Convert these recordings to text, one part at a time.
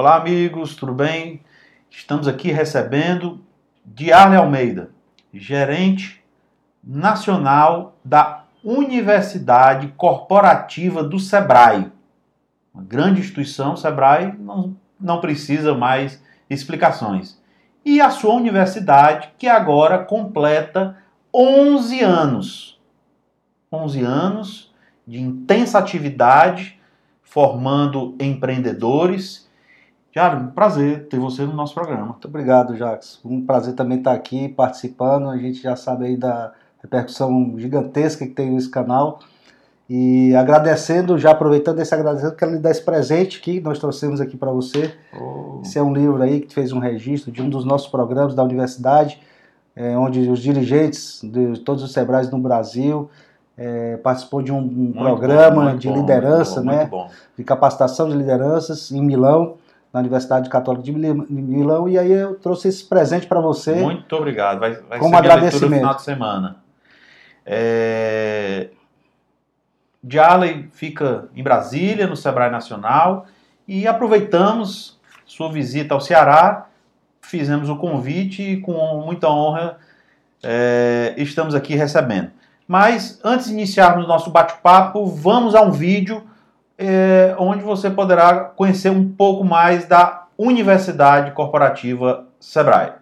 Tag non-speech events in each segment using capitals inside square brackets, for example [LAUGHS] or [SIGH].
Olá, amigos, tudo bem? Estamos aqui recebendo Diarle Almeida, gerente nacional da Universidade Corporativa do Sebrae. Uma grande instituição, Sebrae não, não precisa mais explicações. E a sua universidade, que agora completa 11 anos. 11 anos de intensa atividade, formando empreendedores Cara, um prazer ter você no nosso programa. Muito obrigado, Jacques. Um prazer também estar aqui participando. A gente já sabe aí da repercussão gigantesca que tem nesse canal. E agradecendo, já aproveitando esse agradecimento, quero lhe dar esse presente que nós trouxemos aqui para você. Oh. Esse é um livro aí que fez um registro de um dos nossos programas da universidade, é, onde os dirigentes de todos os Sebrais no Brasil é, participou de um, um programa bom, de bom, liderança, bom, né? De capacitação de lideranças em Milão na Universidade Católica de Milão e aí eu trouxe esse presente para você. Muito obrigado. Vai, vai como agradecimento. no final de semana. É... Dialey fica em Brasília, no Sebrae Nacional, e aproveitamos sua visita ao Ceará, fizemos o convite e com muita honra é, estamos aqui recebendo. Mas antes de iniciarmos o nosso bate-papo, vamos a um vídeo é, onde você poderá conhecer um pouco mais da Universidade Corporativa Sebrae.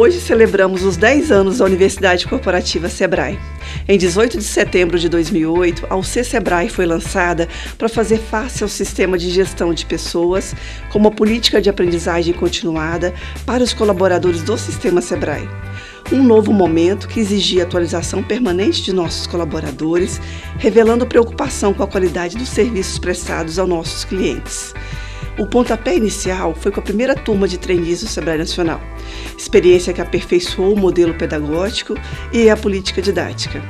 Hoje celebramos os 10 anos da Universidade Corporativa Sebrae. Em 18 de setembro de 2008, a UC Sebrae foi lançada para fazer face ao sistema de gestão de pessoas, como a política de aprendizagem continuada para os colaboradores do sistema Sebrae. Um novo momento que exigia atualização permanente de nossos colaboradores, revelando preocupação com a qualidade dos serviços prestados aos nossos clientes. O pontapé inicial foi com a primeira turma de trainees do Sebrae Nacional, experiência que aperfeiçoou o modelo pedagógico e a política didática.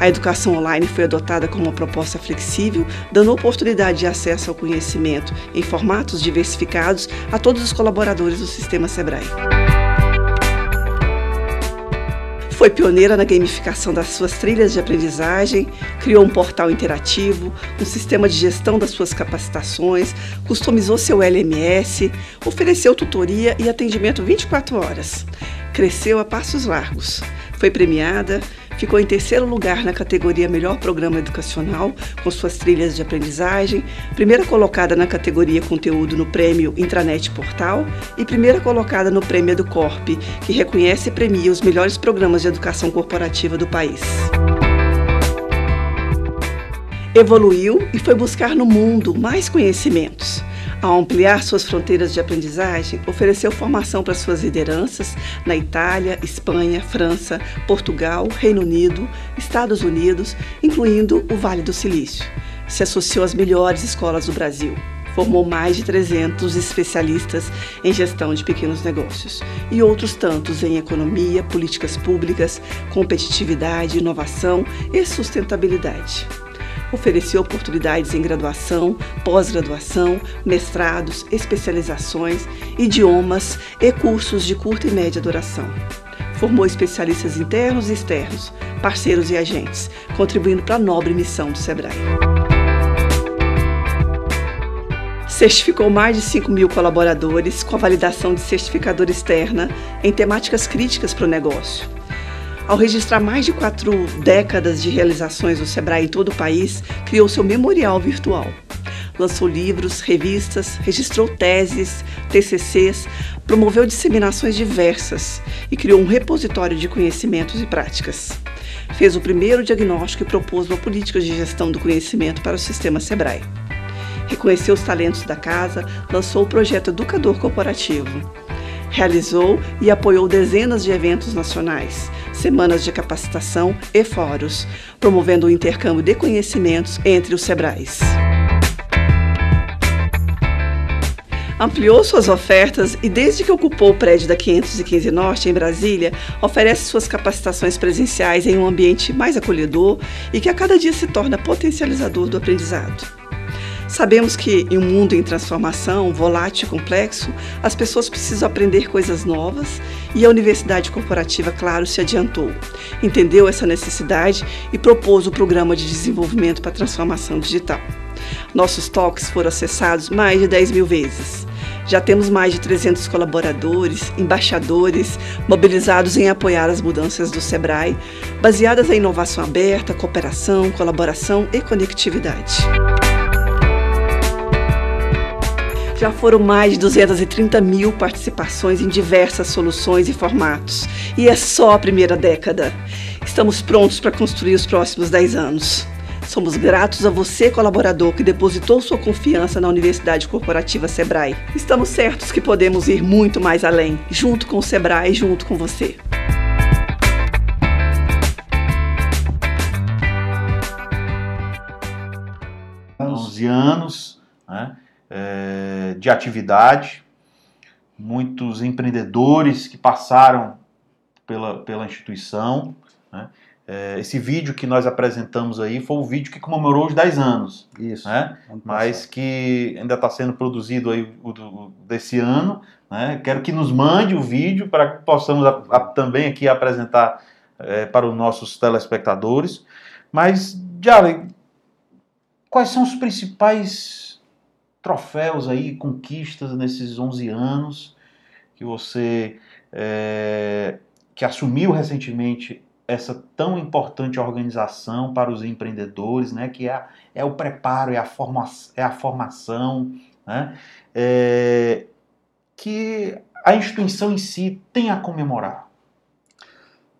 A educação online foi adotada como uma proposta flexível, dando oportunidade de acesso ao conhecimento em formatos diversificados a todos os colaboradores do sistema Sebrae. Foi pioneira na gamificação das suas trilhas de aprendizagem, criou um portal interativo, um sistema de gestão das suas capacitações, customizou seu LMS, ofereceu tutoria e atendimento 24 horas. Cresceu a passos largos. Foi premiada, Ficou em terceiro lugar na categoria Melhor Programa Educacional, com suas trilhas de aprendizagem, primeira colocada na categoria Conteúdo no Prêmio Intranet Portal e primeira colocada no Prêmio do Corp, que reconhece e premia os melhores programas de educação corporativa do país evoluiu e foi buscar no mundo mais conhecimentos. Ao ampliar suas fronteiras de aprendizagem, ofereceu formação para suas lideranças na Itália, Espanha, França, Portugal, Reino Unido, Estados Unidos, incluindo o Vale do Silício. Se associou às melhores escolas do Brasil. Formou mais de 300 especialistas em gestão de pequenos negócios e outros tantos em economia, políticas públicas, competitividade, inovação e sustentabilidade ofereceu oportunidades em graduação, pós-graduação, mestrados, especializações, idiomas e cursos de curta e média duração. Formou especialistas internos e externos, parceiros e agentes, contribuindo para a nobre missão do SEBRAE. Certificou mais de 5 mil colaboradores com a validação de certificadora externa em temáticas críticas para o negócio ao registrar mais de quatro décadas de realizações do Sebrae em todo o país, criou seu memorial virtual. Lançou livros, revistas, registrou teses, TCCs, promoveu disseminações diversas e criou um repositório de conhecimentos e práticas. Fez o primeiro diagnóstico e propôs uma política de gestão do conhecimento para o sistema Sebrae. Reconheceu os talentos da casa, lançou o projeto Educador Corporativo Realizou e apoiou dezenas de eventos nacionais, semanas de capacitação e fóruns, promovendo o intercâmbio de conhecimentos entre os Sebrais. ampliou suas ofertas e, desde que ocupou o prédio da 515 Norte, em Brasília, oferece suas capacitações presenciais em um ambiente mais acolhedor e que a cada dia se torna potencializador do aprendizado Sabemos que em um mundo em transformação, volátil e complexo, as pessoas precisam aprender coisas novas e a Universidade Corporativa, claro, se adiantou. Entendeu essa necessidade e propôs o Programa de Desenvolvimento para a Transformação Digital. Nossos toques foram acessados mais de 10 mil vezes. Já temos mais de 300 colaboradores, embaixadores, mobilizados em apoiar as mudanças do SEBRAE, baseadas em inovação aberta, cooperação, colaboração e conectividade. Já foram mais de 230 mil participações em diversas soluções e formatos. E é só a primeira década. Estamos prontos para construir os próximos 10 anos. Somos gratos a você, colaborador, que depositou sua confiança na Universidade Corporativa Sebrae. Estamos certos que podemos ir muito mais além, junto com o Sebrae, junto com você. Onze anos né, é, de atividade, muitos empreendedores que passaram pela, pela instituição. Né, é, esse vídeo que nós apresentamos aí foi o vídeo que comemorou os 10 anos. Isso. Né? Mas que ainda está sendo produzido aí o, o, desse ano. Né? Quero que nos mande o vídeo para que possamos a, a, também aqui apresentar é, para os nossos telespectadores. Mas, Jalen, quais são os principais troféus aí, conquistas nesses 11 anos que você é, que assumiu recentemente essa tão importante organização para os empreendedores, né, que é, é o preparo, é a, forma, é a formação, né, é, que a instituição em si tem a comemorar.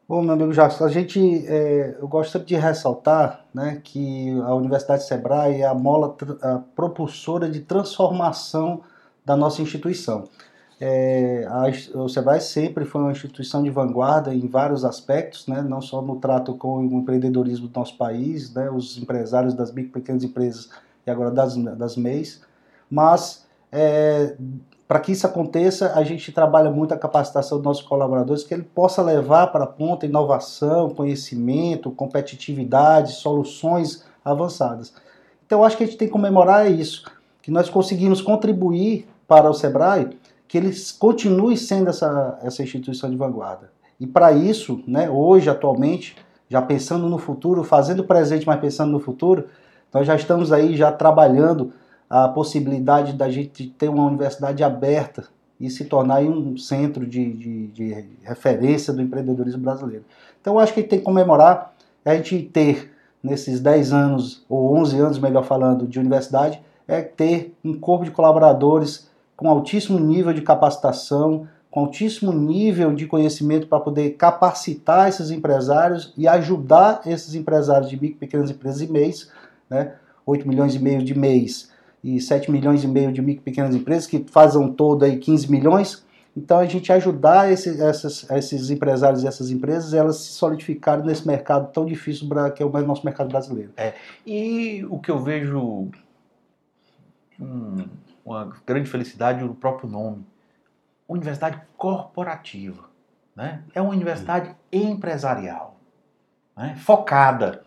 Bom, meu amigo Jacques, a gente, é, eu gosto sempre de ressaltar né, que a Universidade Sebrae é a mola a propulsora de transformação da nossa instituição. É, a, o SEBRAE sempre foi uma instituição de vanguarda em vários aspectos, né, não só no trato com o empreendedorismo do nosso país, né, os empresários das micro e pequenas empresas e agora das, das MEIs, mas é, para que isso aconteça, a gente trabalha muito a capacitação dos nossos colaboradores, que ele possa levar para a ponta inovação, conhecimento, competitividade, soluções avançadas. Então, eu acho que a gente tem que comemorar isso, que nós conseguimos contribuir para o SEBRAE que ele continue sendo essa, essa instituição de vanguarda. E para isso, né, hoje, atualmente, já pensando no futuro, fazendo presente, mas pensando no futuro, nós já estamos aí já trabalhando a possibilidade da gente ter uma universidade aberta e se tornar um centro de, de, de referência do empreendedorismo brasileiro. Então, acho que tem que comemorar a gente ter, nesses 10 anos, ou 11 anos, melhor falando, de universidade, é ter um corpo de colaboradores com altíssimo nível de capacitação, com altíssimo nível de conhecimento para poder capacitar esses empresários e ajudar esses empresários de micro pequenas empresas e MEIs, né? 8 milhões e meio de MEIs e 7 milhões e meio de micro e pequenas empresas, que fazem todo aí 15 milhões. Então a gente ajudar esse, essas, esses empresários e essas empresas, elas se solidificarem nesse mercado tão difícil que é o nosso mercado brasileiro. É, e o que eu vejo hum, uma grande felicidade no próprio nome. Universidade corporativa. Né? É uma universidade empresarial, né? focada.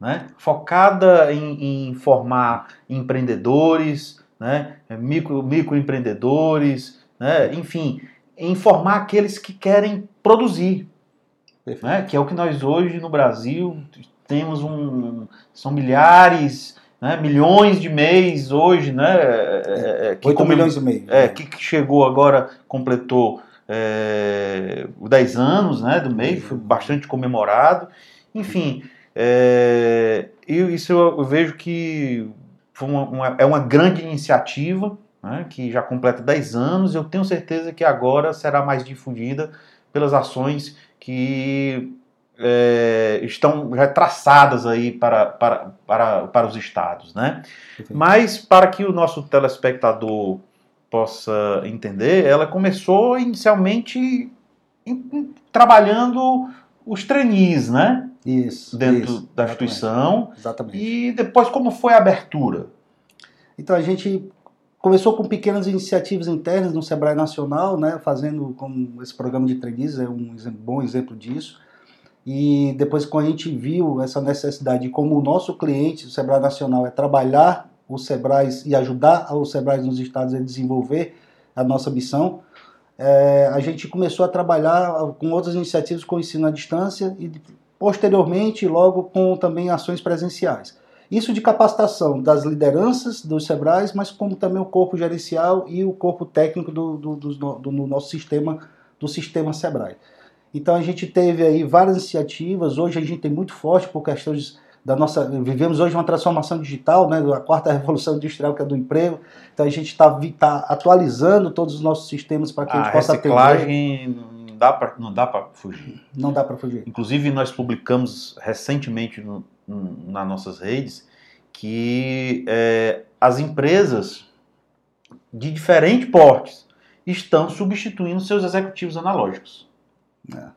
Né? Focada em, em formar empreendedores, né? micro, microempreendedores, né? enfim, em formar aqueles que querem produzir. Né? Que é o que nós hoje no Brasil temos um. São milhares né, milhões de mês hoje, né? É, é, é que 8 milhões e meio. É, que, que chegou agora, completou é, 10 anos né, do mês, foi bastante comemorado. Enfim, é, isso eu, vejo que uma, uma, é uma grande iniciativa, né, que já completa 10 anos, eu tenho certeza que agora será mais difundida pelas ações que é, estão já traçadas aí para, para, para, para os estados, né? Mas para que o nosso telespectador possa entender, ela começou inicialmente em, em, trabalhando os trainees, né? Isso. Dentro isso, da instituição. Exatamente. E depois como foi a abertura? Então a gente começou com pequenas iniciativas internas no Sebrae Nacional, né? Fazendo como esse programa de trainees é um bom exemplo disso e depois, quando a gente viu essa necessidade, como o nosso cliente, o Sebrae Nacional, é trabalhar o Sebrae e ajudar o Sebrae nos estados a desenvolver a nossa missão, é, a gente começou a trabalhar com outras iniciativas com ensino à distância e posteriormente logo com também ações presenciais. Isso de capacitação das lideranças dos Sebrais, mas como também o corpo gerencial e o corpo técnico do, do, do, do nosso sistema, do sistema Sebrae. Então a gente teve aí várias iniciativas, hoje a gente tem muito forte por questões da nossa. Vivemos hoje uma transformação digital, né, a quarta [LAUGHS] revolução industrial, que é do emprego. Então a gente está tá atualizando todos os nossos sistemas para que a, a gente possa ter. Dá para não dá para fugir. Não dá para fugir. Inclusive nós publicamos recentemente no, no, nas nossas redes que é, as empresas de diferentes portes estão substituindo seus executivos analógicos. É,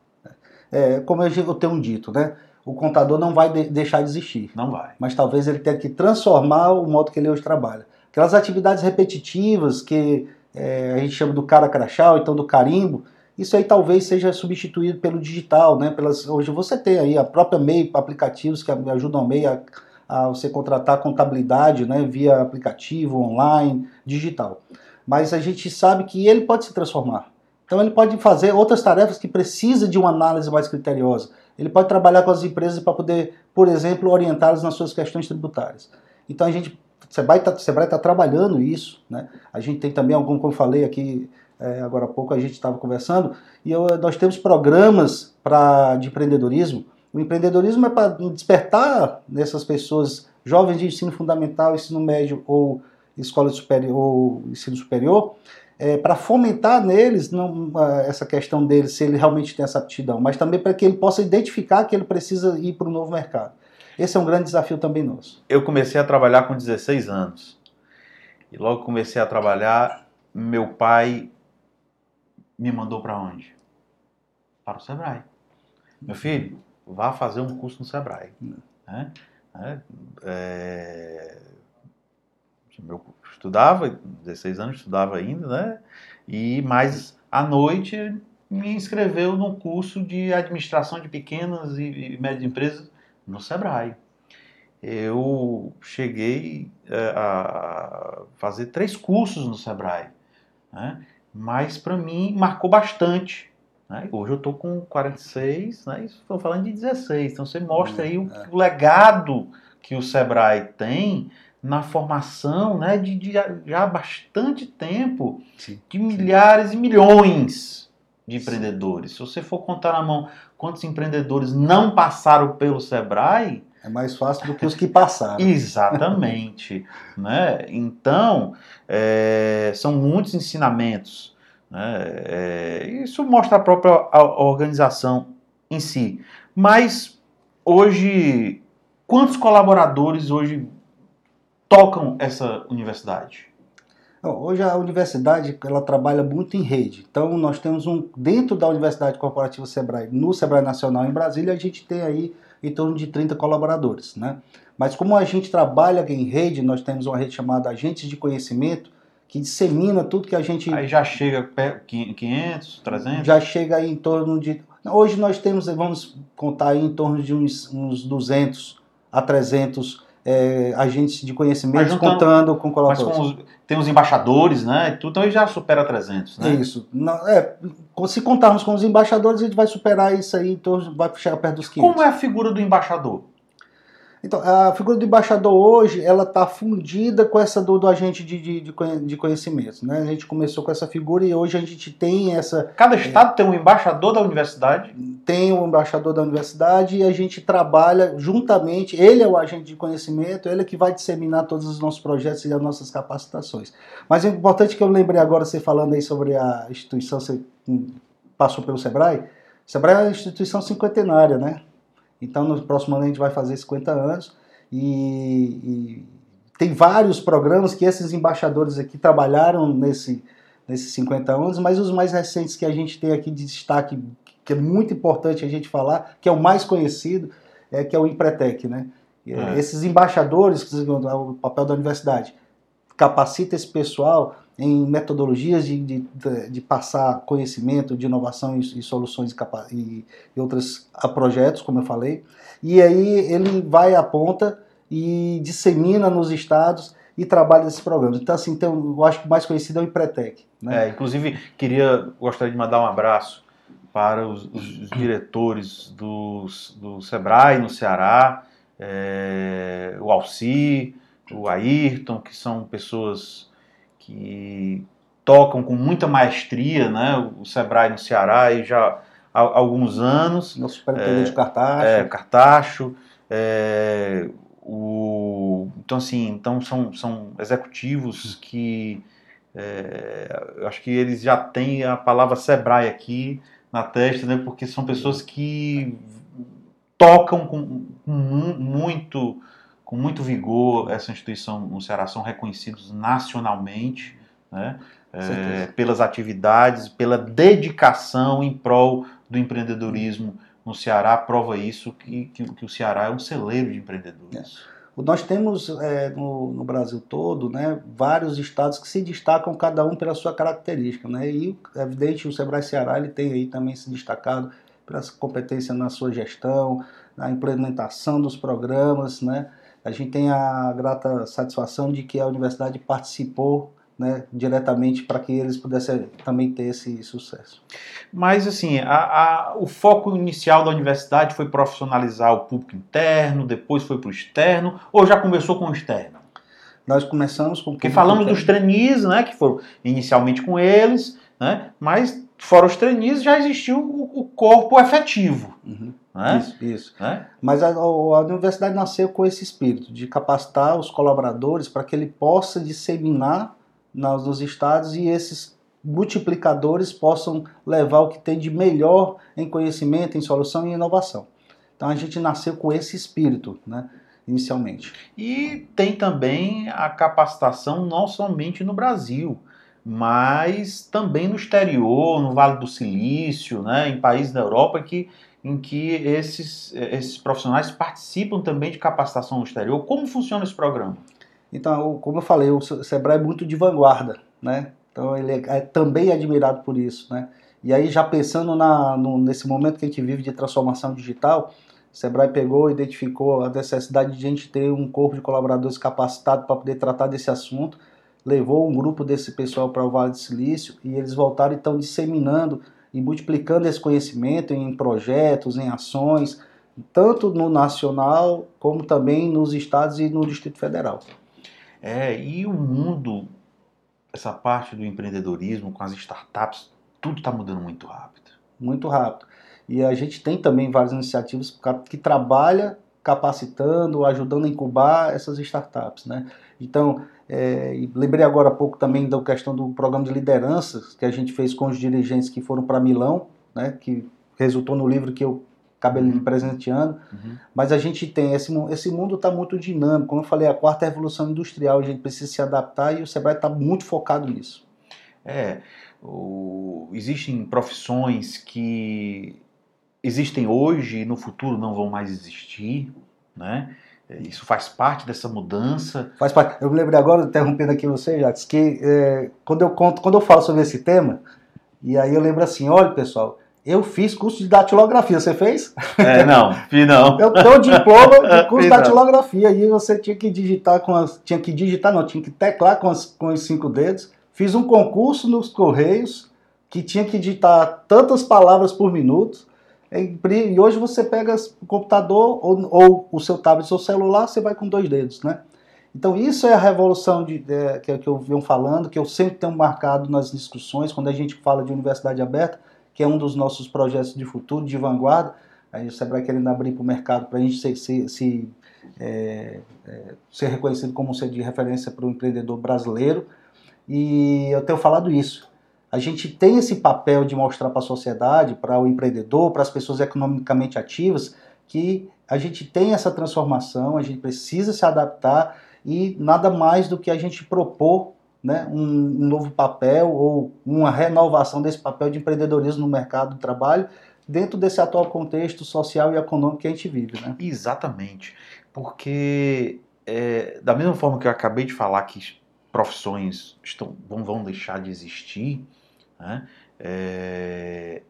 é, como eu tenho dito, né? O contador não vai de deixar de existir. Não vai. Mas talvez ele tenha que transformar o modo que ele hoje trabalha. Aquelas atividades repetitivas que é, a gente chama do cara crachá, ou então do carimbo, isso aí talvez seja substituído pelo digital, né? Pelas, hoje você tem aí a própria MEI, aplicativos que ajudam a MEI a, a você contratar contabilidade né, via aplicativo, online, digital. Mas a gente sabe que ele pode se transformar. Então ele pode fazer outras tarefas que precisam de uma análise mais criteriosa. Ele pode trabalhar com as empresas para poder, por exemplo, orientá-las nas suas questões tributárias. Então a gente, o Sebrae está tá trabalhando isso. Né? A gente tem também algum, como eu falei aqui é, agora há pouco, a gente estava conversando, e eu, nós temos programas pra, de empreendedorismo. O empreendedorismo é para despertar nessas pessoas jovens de ensino fundamental, ensino médio ou escola superior, ou ensino superior, é, para fomentar neles não, essa questão dele, se ele realmente tem essa aptidão, mas também para que ele possa identificar que ele precisa ir para o novo mercado. Esse é um grande desafio também nosso. Eu comecei a trabalhar com 16 anos. E logo comecei a trabalhar, meu pai me mandou para onde? Para o Sebrae. Meu filho, vá fazer um curso no Sebrae. Né? É, é, meu estudava, 16 anos estudava ainda, né? E mais à noite me inscreveu num curso de administração de pequenas e, médias empresas no Sebrae. Eu cheguei é, a fazer três cursos no Sebrae, né? Mas para mim marcou bastante. Né? Hoje eu estou com 46, né? estou falando de 16, então você mostra aí o, é. o legado que o Sebrae tem na formação né, de, de já há bastante tempo sim, de milhares sim. e milhões de empreendedores. Sim. Se você for contar na mão quantos empreendedores não passaram pelo Sebrae. É mais fácil do que os que passaram. [LAUGHS] Exatamente. né? Então, é, são muitos ensinamentos. Né? É, isso mostra a própria organização em si. Mas hoje, quantos colaboradores hoje tocam essa universidade? Hoje a universidade ela trabalha muito em rede. Então nós temos um dentro da Universidade Corporativa Sebrae, no Sebrae Nacional em Brasília, a gente tem aí em torno de 30 colaboradores, né? Mas como a gente trabalha em rede, nós temos uma rede chamada Agentes de Conhecimento, que dissemina tudo que a gente Aí já chega 500, 300? Já chega aí em torno de Hoje nós temos, vamos contar aí em torno de uns, uns 200 a 300 é, agentes de conhecimento contando com colaboradores. Mas com os, tem os embaixadores, né? Tudo então já supera 300, né? Isso. Não, é, se contarmos com os embaixadores, a gente vai superar isso aí, então vai chegar perto dos 500. Como é a figura do embaixador? Então, a figura do embaixador hoje, ela está fundida com essa do, do agente de, de, de conhecimento. Né? A gente começou com essa figura e hoje a gente tem essa... Cada estado é, tem um embaixador da universidade? Tem um embaixador da universidade e a gente trabalha juntamente, ele é o agente de conhecimento, ele é que vai disseminar todos os nossos projetos e as nossas capacitações. Mas é importante que eu lembrei agora, você falando aí sobre a instituição, você passou pelo SEBRAE, o SEBRAE é uma instituição cinquentenária, né? Então, no próximo ano a gente vai fazer 50 anos e, e tem vários programas que esses embaixadores aqui trabalharam nesse, nesses 50 anos, mas os mais recentes que a gente tem aqui de destaque, que é muito importante a gente falar, que é o mais conhecido, é que é o Empretec, né? É. Esses embaixadores, o papel da universidade, capacita esse pessoal em metodologias de, de, de, passar conhecimento de inovação e, e soluções e, e outros projetos, como eu falei. E aí ele vai à ponta e dissemina nos estados e trabalha nesses programas. Então, assim, eu acho que o mais conhecido é o Empretec. Né? É, inclusive, queria, gostaria de mandar um abraço para os, os, os diretores do, do SEBRAE no Ceará, é, o Alci, o Ayrton, que são pessoas que tocam com muita maestria né, o SEBRAE no Ceará e já há alguns anos. Nosso superintendente é, Cartacho. É, Cartacho. É, o, então, assim, então são, são executivos que é, eu acho que eles já têm a palavra Sebrae aqui na testa, né, porque são pessoas que tocam com, com muito com muito vigor essa instituição no Ceará, são reconhecidos nacionalmente, né, é, pelas atividades, pela dedicação em prol do empreendedorismo no Ceará, prova isso que, que, que o Ceará é um celeiro de empreendedores. É. Nós temos é, no, no, Brasil todo né, vários estados que se destacam cada um pela sua característica. Né? E, é evidente, o Sebrae Ceará ele tem aí também se destacado pela competência na sua gestão, na implementação dos programas. Né? A gente tem a grata satisfação de que a universidade participou né, diretamente para que eles pudessem também ter esse sucesso. Mas, assim, a, a, o foco inicial da universidade foi profissionalizar o público interno, depois foi para o externo, ou já começou com o externo? Nós começamos com. Porque falamos interno. dos trainees, né, que foram inicialmente com eles, né, mas fora os trainees já existiu o, o corpo efetivo. Uhum. Né? Isso, isso. Né? Mas a, a, universidade nasceu com esse espírito de capacitar os colaboradores para que ele possa disseminar nos estados e esses multiplicadores possam levar o que tem de melhor em conhecimento, em solução e inovação. Então a gente nasceu com esse espírito, né, inicialmente. E tem também a capacitação não somente no Brasil, mas também no exterior, no Vale do Silício, né, em países da Europa que, em que esses, esses profissionais participam também de capacitação no exterior. Como funciona esse programa? Então, como eu falei, o Sebrae é muito de vanguarda, né? Então ele é, é também admirado por isso, né? E aí já pensando na, no, nesse momento que a gente vive de transformação digital, o Sebrae pegou, identificou a necessidade de a gente ter um corpo de colaboradores capacitado para poder tratar desse assunto, levou um grupo desse pessoal para o Vale do Silício e eles voltaram e estão disseminando e multiplicando esse conhecimento em projetos, em ações, tanto no nacional como também nos estados e no Distrito Federal. É, e o mundo, essa parte do empreendedorismo com as startups, tudo está mudando muito rápido. Muito rápido. E a gente tem também várias iniciativas que trabalha capacitando, ajudando a incubar essas startups, né? Então, é, lembrei agora há pouco também da questão do programa de lideranças que a gente fez com os dirigentes que foram para Milão, né? Que resultou no livro que eu acaba ele uhum. presenteando. Uhum. Mas a gente tem, esse, esse mundo está muito dinâmico. Como eu falei, a quarta revolução industrial, a gente precisa se adaptar e o Sebrae está muito focado nisso. É, o, existem profissões que existem hoje e no futuro não vão mais existir, né? Isso faz parte dessa mudança. Faz parte. Eu me lembrei agora, interrompendo aqui você, Jacques, que é, quando eu conto, quando eu falo sobre esse tema, e aí eu lembro assim, olha pessoal, eu fiz curso de datilografia, você fez? É, não, fiz não. [LAUGHS] Eu tenho diploma de [LAUGHS] curso de datilografia e você tinha que digitar com as, tinha que digitar, não, tinha que teclar com, as, com os cinco dedos. Fiz um concurso nos Correios que tinha que digitar tantas palavras por minuto. E hoje você pega o computador ou, ou o seu tablet ou celular, você vai com dois dedos, né? Então isso é a revolução de, é, que, que eu venho falando, que eu sempre tenho marcado nas discussões, quando a gente fala de universidade aberta, que é um dos nossos projetos de futuro, de vanguarda. A Sebrae querendo abrir para o mercado para a gente é, é, ser reconhecido como um centro de referência para o empreendedor brasileiro. E eu tenho falado isso. A gente tem esse papel de mostrar para a sociedade, para o empreendedor, para as pessoas economicamente ativas, que a gente tem essa transformação, a gente precisa se adaptar e nada mais do que a gente propor né, um, um, novo papel ou uma renovação desse papel de empreendedorismo no mercado de trabalho dentro desse atual contexto social e econômico que a gente vive. Né? Exatamente, porque é, da mesma forma que eu acabei de falar que profissões estão, vão, vão deixar de existir, né, é,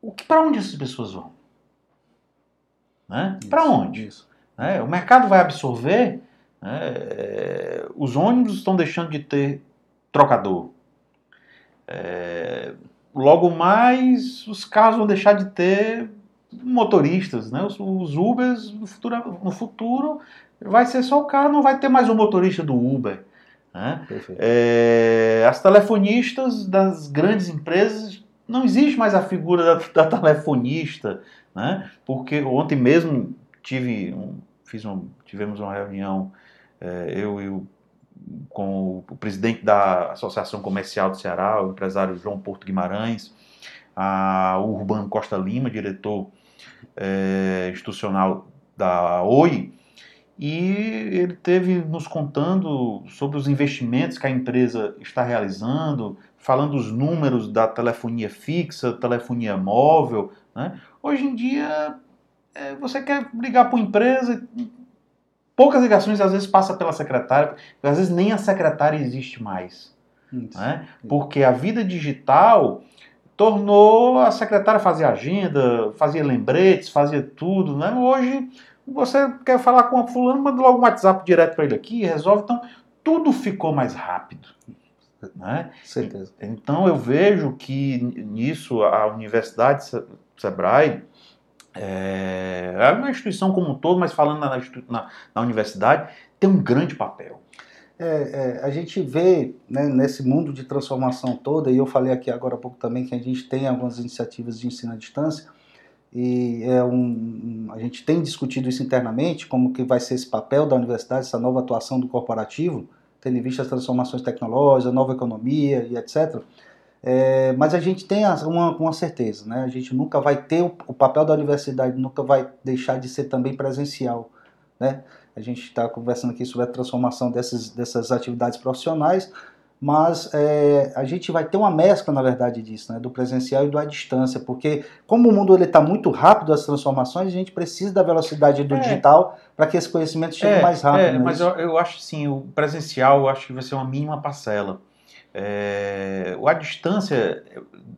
o que para onde essas pessoas vão? Né? Para onde? Isso. Né? O mercado vai absorver né? É, os ônibus estão deixando de ter trocador. É, logo mais, os carros vão deixar de ter motoristas, né? Os, os Ubers no futuro, no futuro vai ser só o carro, não vai ter mais o motorista do Uber. Né? É, as telefonistas das grandes empresas não existe mais a figura da, da telefonista, né? Porque ontem mesmo tive um, fiz um, tivemos uma reunião é, eu e o com o presidente da Associação Comercial do Ceará, o empresário João Porto Guimarães, a, o Urbano Costa Lima, diretor é, institucional da OI, e ele teve nos contando sobre os investimentos que a empresa está realizando, falando os números da telefonia fixa, telefonia móvel. Né? Hoje em dia, é, você quer ligar para uma empresa, poucas ligações às vezes passa pela secretária, às vezes nem a secretária existe mais. Né? Porque a vida digital tornou a secretária fazer agenda, fazia lembretes, fazia tudo. Né? Hoje você quer falar com a fulano, manda logo um WhatsApp direto para ele aqui, resolve. Então tudo ficou mais rápido. Né? Certeza. Então eu vejo que nisso a Universidade Sebrae é, é uma instituição como um todo, mas falando na, na, na universidade, tem um grande papel. É, é, a gente vê né, nesse mundo de transformação toda, e eu falei aqui agora há pouco também que a gente tem algumas iniciativas de ensino à distância, e é um, a gente tem discutido isso internamente, como que vai ser esse papel da universidade, essa nova atuação do corporativo, tendo em vista as transformações tecnológicas, a nova economia e etc. É, mas a gente tem uma, uma certeza, né? A gente nunca vai ter o, o, papel da universidade, nunca vai deixar de ser também presencial, né? A gente está conversando aqui sobre a transformação dessas, dessas atividades profissionais, mas é, a gente vai ter uma mescla, na verdade, disso, né? Do presencial e do à distância, porque como o mundo está muito rápido as transformações, a gente precisa da velocidade do é. digital para que esse conhecimento chegue é, mais rápido. É, mas eu, eu acho sim, o presencial eu acho que vai ser uma mínima parcela. É, a distância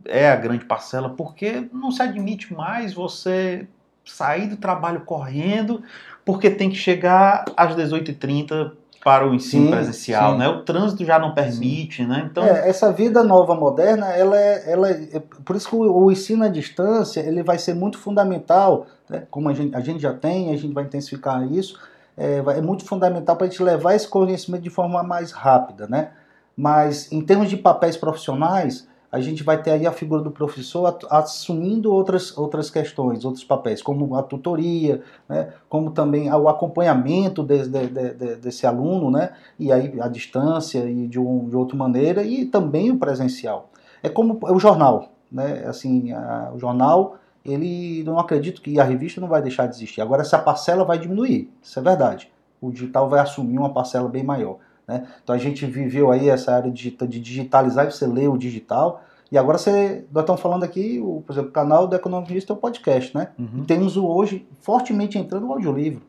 é a grande parcela porque não se admite mais você sair do trabalho correndo porque tem que chegar às 18h30 para o ensino sim, presencial, sim. né? O trânsito já não permite, sim. né? Então é, essa vida nova moderna, ela é, ela é, por isso que o, o, ensino à distância ele vai ser muito fundamental, né? como a gente, a gente já tem, a gente vai intensificar isso, é, é muito fundamental para a gente levar esse conhecimento de forma mais rápida, né? Mas em termos de papéis profissionais, a gente vai ter aí a figura do professor assumindo outras, outras questões, outros papéis, como a tutoria, né, como também o acompanhamento de, de, de, desse aluno, né, e aí a distância e de, um, de outra maneira, e também o presencial. É como o jornal, né, assim, a, o jornal, ele não acredito que a revista não vai deixar de existir. Agora essa parcela vai diminuir, isso é verdade. O digital vai assumir uma parcela bem maior. Né? Então a gente viveu aí essa área de, digitalizar, você lê o digital, e agora você, nós estamos falando aqui, o, por exemplo, o canal do Economista é o podcast, né? Uhum. E temos hoje fortemente entrando o audiolivro.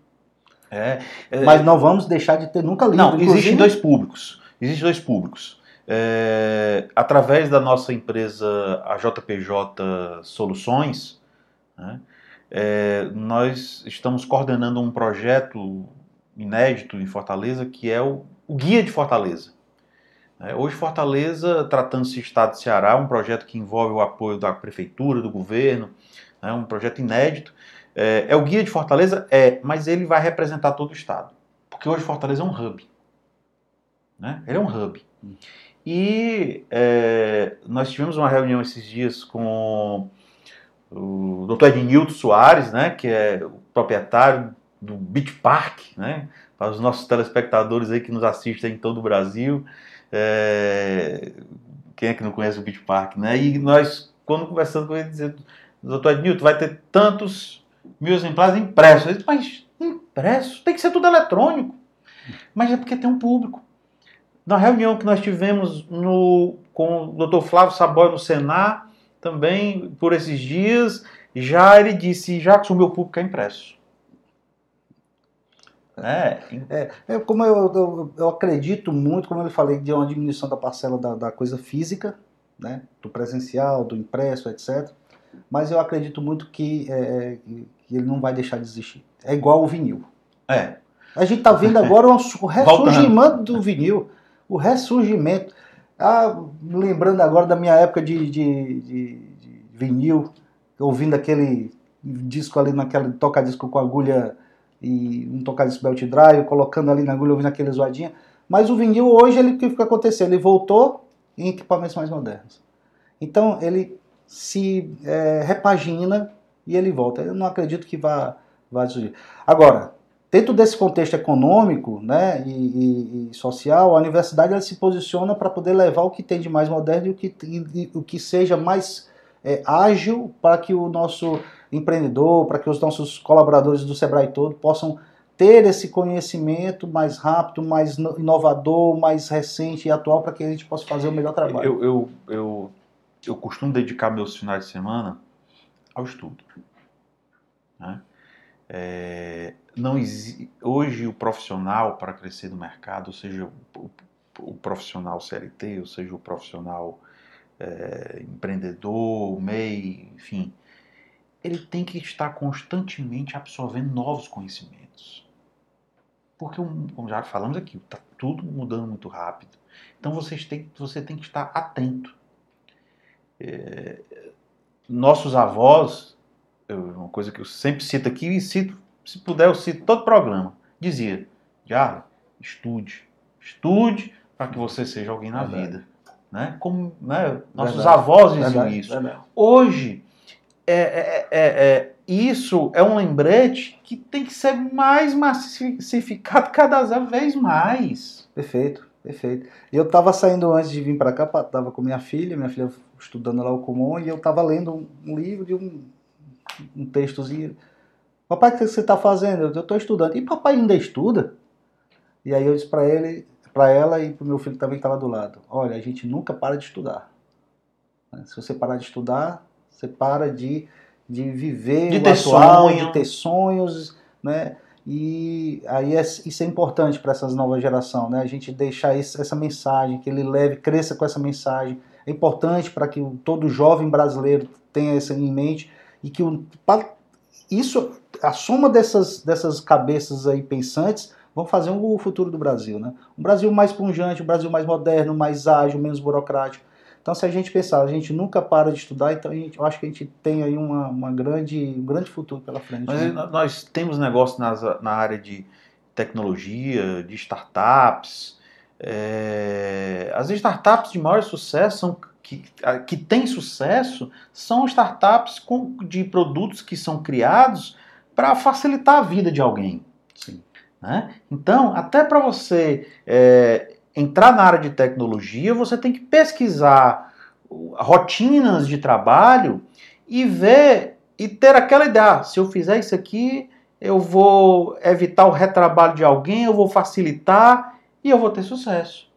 É, é, Mas não vamos deixar de ter nunca livro. Não, existem dois públicos. Existem dois públicos. É, através da nossa empresa, a JPJ Soluções, né, é, nós estamos coordenando um projeto inédito em Fortaleza que é o o Guia de Fortaleza. É, hoje, Fortaleza, tratando-se de Estado de Ceará, é um projeto que envolve o apoio da Prefeitura, do governo, é um projeto inédito. É, é, o Guia de Fortaleza? É, mas ele vai representar todo o Estado. Porque hoje Fortaleza é um hub. Né? Ele é um hub. E é, nós tivemos uma reunião esses dias com o Dr. Ednilton Soares, né, que é o proprietário do Beach Park, né, para os nossos telespectadores aí que nos assistem em todo o Brasil. É... Quem é que não conhece o Beach Park, né? E nós, quando conversando com ele, dizendo, doutor Ednilton, vai ter tantos mil exemplares impressos. Ele disse, mas impresso? Tem que ser tudo eletrônico. Mas é porque tem um público. Na reunião que nós tivemos no, com o doutor Flávio Saboy no Senar, também por esses dias, já ele disse, já que o meu público é impresso. É, é, é como eu, eu, eu, acredito muito, como eu falei, de uma diminuição da parcela da, da coisa física, né, do presencial, do impresso, etc. Mas eu acredito muito que, é, que ele não vai deixar de existir. É igual o vinil. É. A gente está vendo agora o [LAUGHS] ressurgimento do vinil, o ressurgimento. Ah, lembrando agora da minha época de, de, de, de vinil, ouvindo aquele disco ali naquela toca-disco com agulha e um toca-disco belt drive, colocando ali na agulha, ouvindo aquele zoadinha. Mas o vinil hoje, ele, o que aconteceu? Ele voltou em equipamentos mais modernos. Então ele se é, repagina e ele volta. Eu não acredito que vá, vá surgir. Agora, dentro desse contexto econômico né, e, e, e social, a universidade ela se posiciona para poder levar o que tem de mais moderno e o que, e, o que seja mais é, ágil para que o nosso empreendedor, para que os nossos colaboradores do Sebrae todo possam ter esse conhecimento mais rápido, mais inovador, mais recente e atual para que a gente possa fazer o melhor trabalho. Eu, eu, eu, eu costumo dedicar meus finais de semana ao estudo. Né? É, não hoje o profissional para crescer no mercado, ou seja, o, o profissional CLT, ou seja, o profissional é, empreendedor, MEI, enfim, ele tem que estar constantemente absorvendo novos conhecimentos. Porque, como já falamos aqui, está tudo mudando muito rápido. Então você tem, você tem que estar atento. É, nossos avós, eu, uma coisa que eu sempre cito aqui e cito se puder, eu cito todo o programa, dizia, já estude, estude para que você seja alguém na Verdade. vida. Né? Como né? nossos Verdade. avós diziam Verdade. isso. Hoje, é, é, é, é, isso é um lembrete que tem que ser mais massificado cada vez mais. Perfeito, perfeito. Eu estava saindo antes de vir para cá, estava com minha filha, minha filha estudando lá o comum, e eu estava lendo um, livro de um, um textozinho Papai, o que você está fazendo? Eu estou estudando. E papai ainda estuda? E aí eu disse para ele, para ela e para o meu filho também que estava do lado: Olha, a gente nunca para de estudar. Se você parar de estudar, você para de, de viver de ter atual, sonho. de ter sonhos, né? E aí é, isso é importante para essas novas gerações, né? A gente deixar esse, essa mensagem, que ele leve, cresça com essa mensagem. É importante para que todo jovem brasileiro tenha isso em mente e que o, isso a soma dessas, dessas cabeças aí pensantes vão fazer o futuro do Brasil, né? Um Brasil mais pungente, um Brasil mais moderno, mais ágil, menos burocrático. Então, se a gente pensar, a gente nunca para de estudar, então gente, eu acho que a gente tem aí uma, uma grande, um grande futuro pela frente. Mas né? nós temos negócio nas, na área de tecnologia, de startups. É, as startups de maior sucesso são que, que têm sucesso são startups com, de produtos que são criados para facilitar a vida de alguém. Sim. Né? Então, até para você é, entrar na área de tecnologia, você tem que pesquisar rotinas de trabalho e ver e ter aquela ideia: ah, se eu fizer isso aqui, eu vou evitar o retrabalho de alguém, eu vou facilitar e eu vou ter sucesso.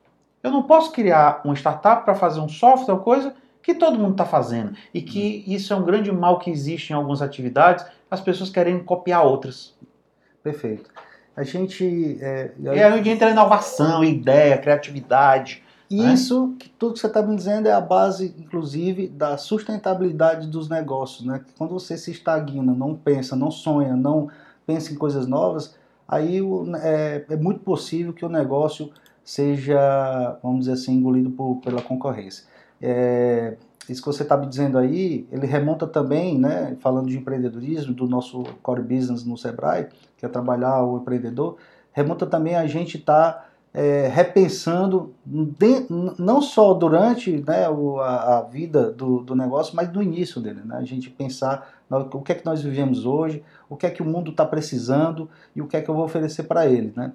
Eu não posso criar uma startup para fazer um software ou coisa que todo mundo está fazendo e que uhum. isso é um grande mal que existe em algumas atividades as pessoas querem copiar outras. Perfeito. A gente. É, e aí a gente entra inovação, ideia, criatividade. Né? Isso, que tudo que você está me dizendo é a base, inclusive, da sustentabilidade dos negócios. Né? Quando você se estagna, não pensa, não sonha, não pensa em coisas novas, aí é, é muito possível que o negócio seja, vamos dizer assim, engolido por, pela concorrência. É, isso que você está me dizendo aí, ele remonta também, né, falando de empreendedorismo, do nosso core business no Sebrae, que é trabalhar o empreendedor, remonta também a gente estar tá, é, repensando, de, não só durante né, o, a, a, vida do, do, negócio, mas do início dele. Né? A gente pensar no, o que é que nós vivemos hoje, o que é que o mundo está precisando e o que é que eu vou oferecer para ele. Né?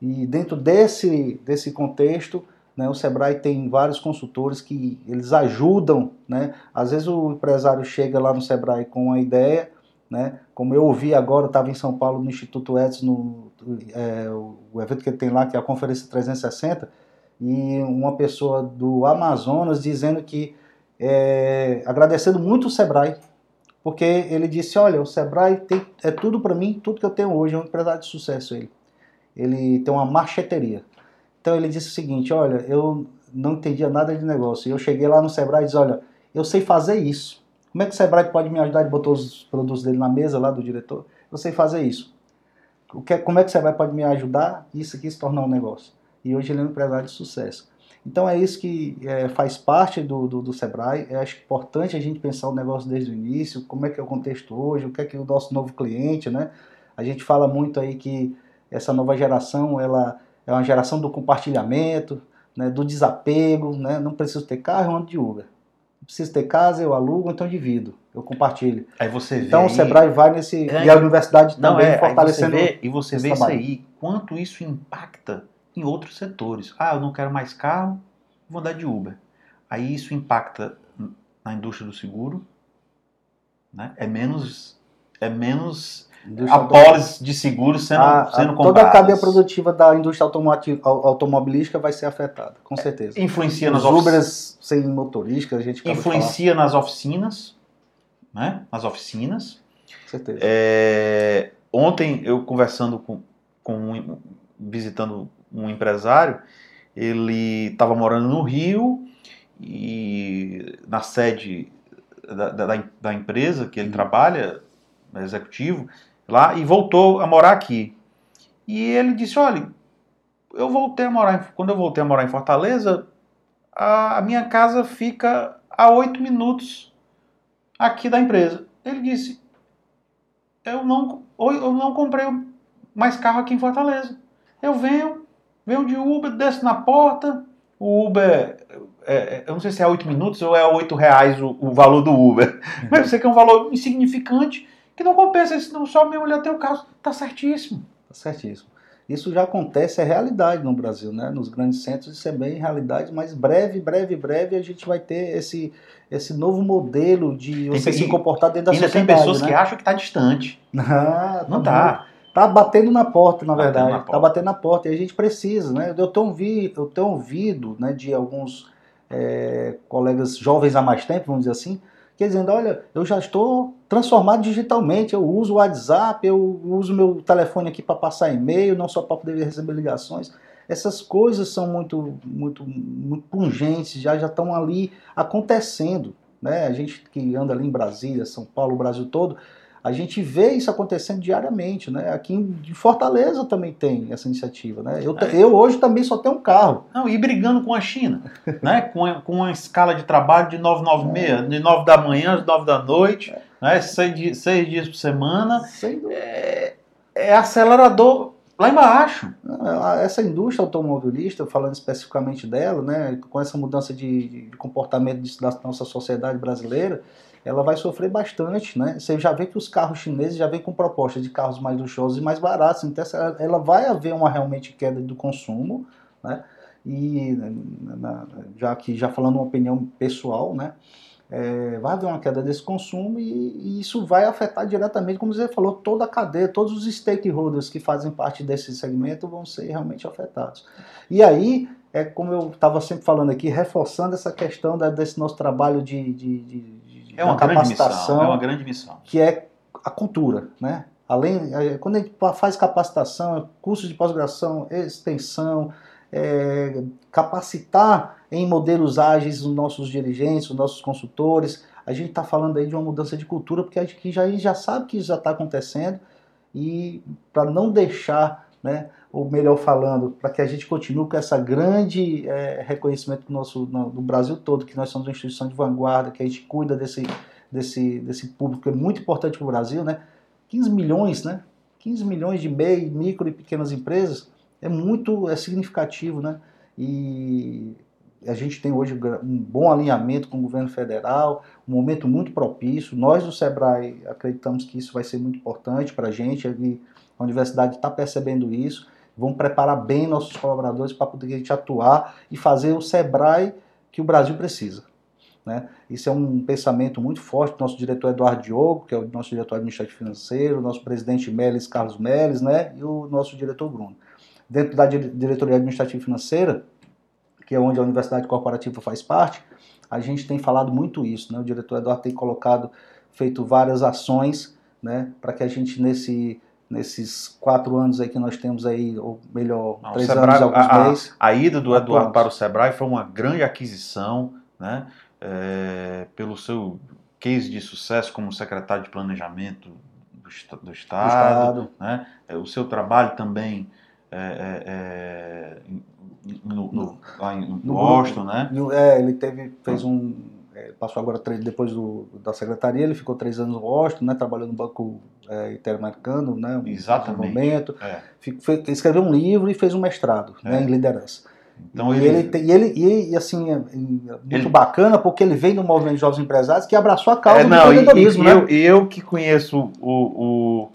E dentro desse, desse contexto, né? O Sebrae tem vários consultores que eles ajudam, né? Às vezes o empresário chega lá no Sebrae com uma ideia, né? Como eu ouvi agora, estava em São Paulo no Instituto Edson, no, é, o evento que ele tem lá, que é a Conferência 360, e uma pessoa do Amazonas dizendo que, é, agradecendo muito o Sebrae, porque ele disse, olha, o Sebrae tem, é tudo para mim, tudo que eu tenho hoje, é um empresário de sucesso ele. Ele tem uma marcheteria. Então ele disse o seguinte: olha, eu não entendia nada de negócio. Eu cheguei lá no Sebrae e disse: olha, eu sei fazer isso. Como é que o Sebrae pode me ajudar? Ele botou os produtos dele na mesa lá do diretor. Eu sei fazer isso. o que, como é que você vai pode me ajudar isso aqui se tornar um negócio. E hoje ele é um empresário de sucesso. Então é isso que é, faz parte do, do, do Sebrae. Eu acho importante a gente pensar o negócio desde o início, como é que é o contexto hoje, o que é que é o nosso novo cliente, né? A gente fala muito aí que essa nova geração ela é uma geração do compartilhamento, né, do desapego, né? Não preciso ter carro, eu ando de Uber. Não preciso ter casa, eu alugo, então divido, eu compartilho. Aí você vê Então o aí- Sebrae vai nesse É, e a universidade Não, também é, aí você fortalecendo. vê, e você vê isso trabalho. aí, quanto isso impacta em outros setores. Ah, eu não quero mais carro, vou andar de Uber. Aí isso impacta na indústria do seguro, né? É menos, é menos Indústria apólice de seguro sendo, a- a- sendo toda a cadeia produtiva da indústria automoti- au- automobilística vai ser afetada, com certeza. Influencia nas Os ofici- Ubers sem motorista, a gente influencia nas oficinas, né? Nas oficinas. com certeza. É, ontem eu conversando com, com um, visitando um empresário, ele estava morando no Rio e na sede da, da, da empresa que ele Uhum. trabalha, executivo, lá, e voltou a morar aqui. E ele disse, olha, eu voltei a morar, em- quando eu voltei a morar em Fortaleza, a, a minha casa fica a oito minutos aqui da empresa. Ele disse, eu não, eu não comprei mais carro aqui em Fortaleza. Eu venho, venho de Uber, desço na porta, o Uber, é, é, eu não sei se é 8 minutos ou é 8 reais o, o valor do Uber, [LAUGHS] mas eu sei que é um valor insignificante, que não compensa, senão só minha mulher tem o carro, tá certíssimo. Tá certíssimo. Isso já acontece, é realidade no Brasil, né? Nos grandes centros isso é bem realidade, mas breve, breve, breve a gente vai ter esse, esse novo modelo de você Tem- se comportar dentro da Ainda tem sociedade, pessoas né? que acham que tá distante. [LAUGHS] Ah, Não bom. tá. Tá batendo na porta, na Batendo verdade. na Tá batendo na porta. E a gente precisa, né? Eu tenho, ouvi, eu tenho ouvido né, de alguns é, colegas jovens há mais tempo, vamos dizer assim, que dizendo, olha, eu já estou transformado digitalmente, eu uso o WhatsApp, eu uso meu telefone aqui para passar e-mail, não só para poder receber ligações. Essas coisas são muito, muito, muito pungentes, já já estão ali acontecendo. Né? A gente que anda ali em Brasília, São Paulo, o Brasil todo, a gente vê isso acontecendo diariamente, né? Aqui em Fortaleza também tem essa iniciativa, né? Eu, É. eu hoje também só tenho um carro. Não, e brigando com a China, [LAUGHS] né? Com, a- com uma escala de trabalho de 996, de 9 da manhã às 9 da noite, né? Seis, seis dias por semana. Sem. É, é acelerador lá embaixo. Essa indústria automobilista, falando especificamente dela, né? Com essa mudança de, de comportamento da nossa sociedade brasileira, ela vai sofrer bastante, né? Você já vê que os carros chineses já vêm com propostas de carros mais luxuosos e mais baratos, então ela vai haver uma realmente queda do consumo, né? E na- já que já falando uma opinião pessoal, né? É, vai haver uma queda desse consumo e, e isso vai afetar diretamente, como você falou, toda a cadeia, todos os stakeholders que fazem parte desse segmento vão ser realmente afetados. E aí, é como eu estava sempre falando aqui, reforçando essa questão da- desse nosso trabalho de, de, de, É uma da grande missão. capacitação, É uma grande missão. que é a cultura, né? Além, é, quando a gente faz capacitação, curso de pós-graduação, extensão, é, capacitar em modelos ágeis os nossos dirigentes, os nossos consultores, a gente está falando aí de uma mudança de cultura, porque a gente já, já sabe que isso já está acontecendo e para não deixar, né, ou melhor falando, para que a gente continue com essa grande é, reconhecimento do, nosso, no- do Brasil todo, que nós somos uma instituição de vanguarda, que a gente cuida desse, desse, desse público que é muito importante para o Brasil, né? 15 milhões, né? 15 milhões de MEI, micro e pequenas empresas é muito é significativo, né? E a gente tem hoje um bom alinhamento com o governo federal, um momento muito propício. Nós do Sebrae acreditamos que isso vai ser muito importante para a gente. ali A universidade está percebendo isso. Vamos preparar bem nossos colaboradores para poder a gente atuar e fazer o Sebrae que o Brasil precisa. Né? Isso é um pensamento muito forte do nosso diretor Eduardo Diogo, que é o nosso diretor administrativo financeiro, nosso presidente Melis Carlos Melis, né? e o nosso diretor Bruno. Dentro da dire- diretoria administrativa financeira, que é onde a Universidade Corporativa faz parte, a gente tem falado muito isso. Né? O diretor Eduardo tem colocado, feito várias ações né? para que a gente, nesse, nesses quatro anos aí que nós temos aí, ou melhor, Não, três Sebrae- anos alguns a- a- meses, A ida do Eduardo para o Sebrae foi uma grande aquisição, né? É, pelo seu case de sucesso como secretário de planejamento do, do Estado, do estado. Né? É, o seu trabalho também é, no, no, lá em Boston, né? É, ele teve, fez um, é, passou agora três, depois do, da secretaria, ele ficou três anos no Washington, né, trabalhou no Banco é, Interamericano, né, um Exatamente. momento, é. escreveu um livro e fez um mestrado né, é. em liderança. Então e ele, ele, e ele e, assim é, é muito ele... bacana porque ele vem do movimento de jovens empresários que abraçou a causa é, não, do empreendedorismo, e, e, né? Eu, eu que conheço o, o,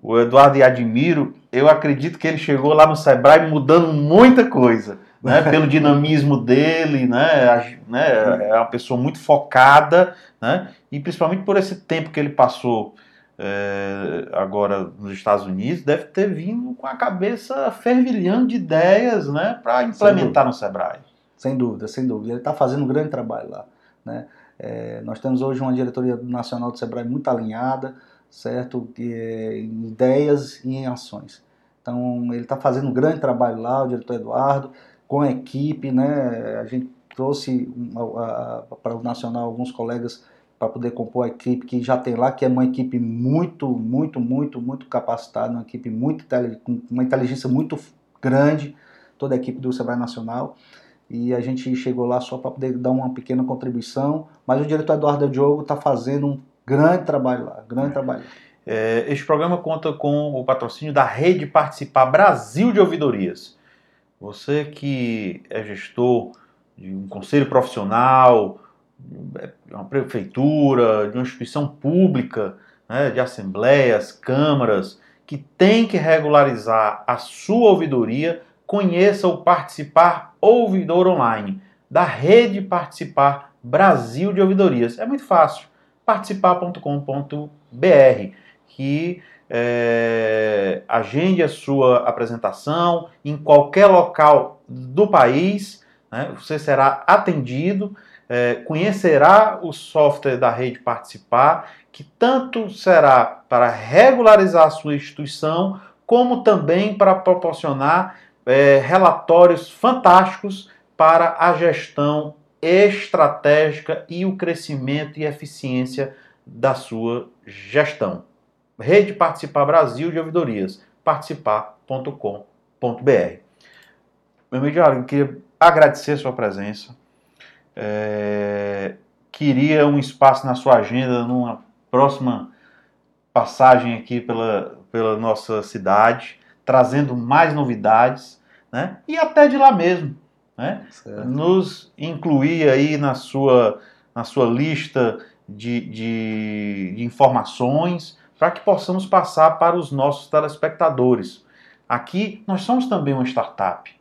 o Eduardo e admiro, eu acredito que ele chegou lá no Sebrae mudando muita coisa né, pelo dinamismo dele, né, né, é uma pessoa muito focada, né, e principalmente por esse tempo que ele passou é, agora nos Estados Unidos, deve ter vindo com a cabeça fervilhando de ideias, né, para implementar no Sebrae. Sem dúvida, sem dúvida. Ele está fazendo um grande trabalho lá, né. É, nós temos hoje uma diretoria nacional do Sebrae muito alinhada, certo, que é, em ideias e em ações. Então ele está fazendo um grande trabalho lá, o diretor Eduardo com a equipe, né? A gente trouxe para o Nacional alguns colegas para poder compor a equipe que já tem lá, que é uma equipe muito, muito, muito, muito capacitada, uma equipe muito com uma inteligência muito grande, toda a equipe do Sebrae Nacional. E a gente chegou lá só para poder dar uma pequena contribuição, mas o diretor Eduardo Diogo está fazendo um grande trabalho lá, grande trabalho. É, este programa conta com o patrocínio da Rede Participar Brasil de Ouvidorias. Você que é gestor de um conselho profissional, de uma prefeitura, de uma instituição pública, né, de assembleias, câmaras, que tem que regularizar a sua ouvidoria, conheça o Participar Ouvidor Online, da Rede Participar Brasil de Ouvidorias. É muito fácil, participar.com.br, que é, agende a sua apresentação em qualquer local do país, né, você será atendido, é, conhecerá o software da rede Participar, que tanto será para regularizar a sua instituição, como também para proporcionar é, relatórios fantásticos para a gestão estratégica e o crescimento e eficiência da sua gestão. Rede Participar Brasil de Ouvidorias, participar.com.br. Meu amigo Diário, eu queria agradecer a sua presença. É, queria um espaço na sua agenda numa próxima passagem aqui pela, pela nossa cidade, trazendo mais novidades, né? E até de lá mesmo, né? Nos incluir aí na sua, na sua lista de, de, de informações para que possamos passar para os nossos telespectadores. Aqui nós somos também uma startup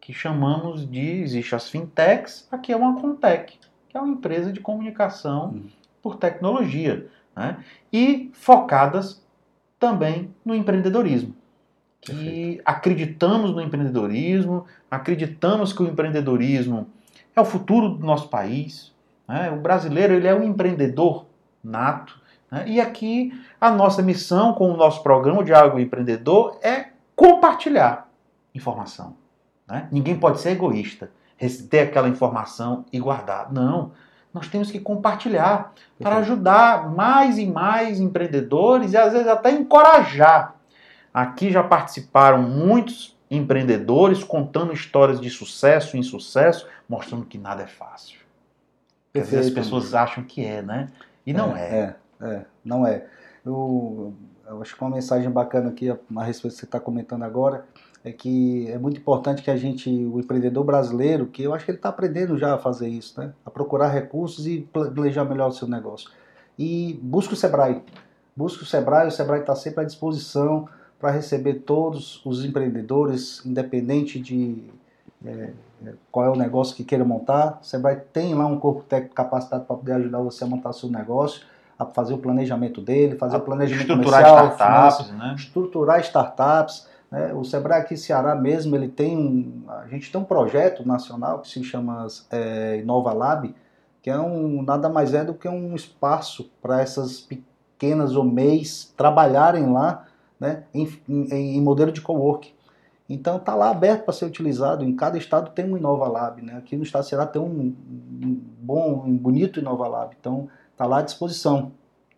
que chamamos de existe as fintechs, aqui é uma contech, que é uma empresa de comunicação uhum. por tecnologia, né? e focadas também no empreendedorismo. E acreditamos no empreendedorismo, acreditamos que o empreendedorismo é o futuro do nosso país. Né? O brasileiro ele é um empreendedor nato? E aqui a nossa missão com o nosso programa Diálogo Empreendedor é compartilhar informação. Né? Ninguém pode ser egoísta, ter aquela informação e guardar. Não. Nós temos que compartilhar para ajudar mais e mais empreendedores e às vezes até encorajar. Aqui já participaram muitos empreendedores contando histórias de sucesso e insucesso, mostrando que nada é fácil. Às vezes as pessoas acham que é, né? E não é. é. É. Não é. Eu, eu acho que uma mensagem bacana aqui a, respeito do que você está comentando agora é que é muito importante que a gente, o empreendedor brasileiro, que eu acho que ele está aprendendo já a fazer isso, né? A procurar recursos e planejar melhor o seu negócio. E busque o Sebrae. Busque o Sebrae, o Sebrae está sempre à disposição para receber todos os empreendedores, independente de é, é, qual é o negócio que queira montar. O Sebrae tem lá um corpo técnico capacitado para poder ajudar você a montar seu negócio a fazer o planejamento dele, fazer a o planejamento estruturar comercial, startups, né? estruturar startups. Né? O Sebrae aqui em Ceará mesmo, ele tem um, a gente tem um projeto nacional que se chama é, Inova Lab, que é um nada mais é do que um espaço para essas pequenas ou MEIs trabalharem lá, né, em, em, em modelo de coworking. Então está lá aberto para ser utilizado. Em cada estado tem um Inova Lab, né? Aqui no estado de Ceará tem um, um bom, um bonito Inova Lab. Então Está lá à disposição.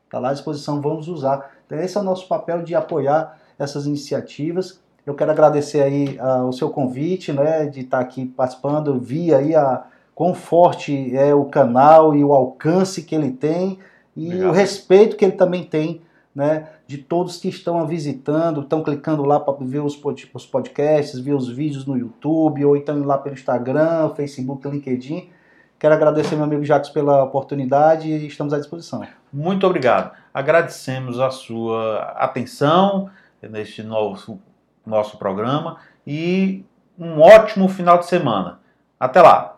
Está lá à disposição, vamos usar. Então esse é o nosso papel de apoiar essas iniciativas. Eu quero agradecer aí uh, o seu convite, né, de estar aqui participando. Eu vi aí a quão forte é o canal e o alcance que ele tem e Obrigado. o respeito que ele também tem, né, de todos que estão a visitando, estão clicando lá para ver os, os podcasts, ver os vídeos no YouTube, ou então lá pelo Instagram, Facebook, LinkedIn. Quero agradecer meu amigo Jacques pela oportunidade e estamos à disposição. Muito obrigado. Agradecemos a sua atenção neste novo, nosso programa e um ótimo final de semana. Até lá!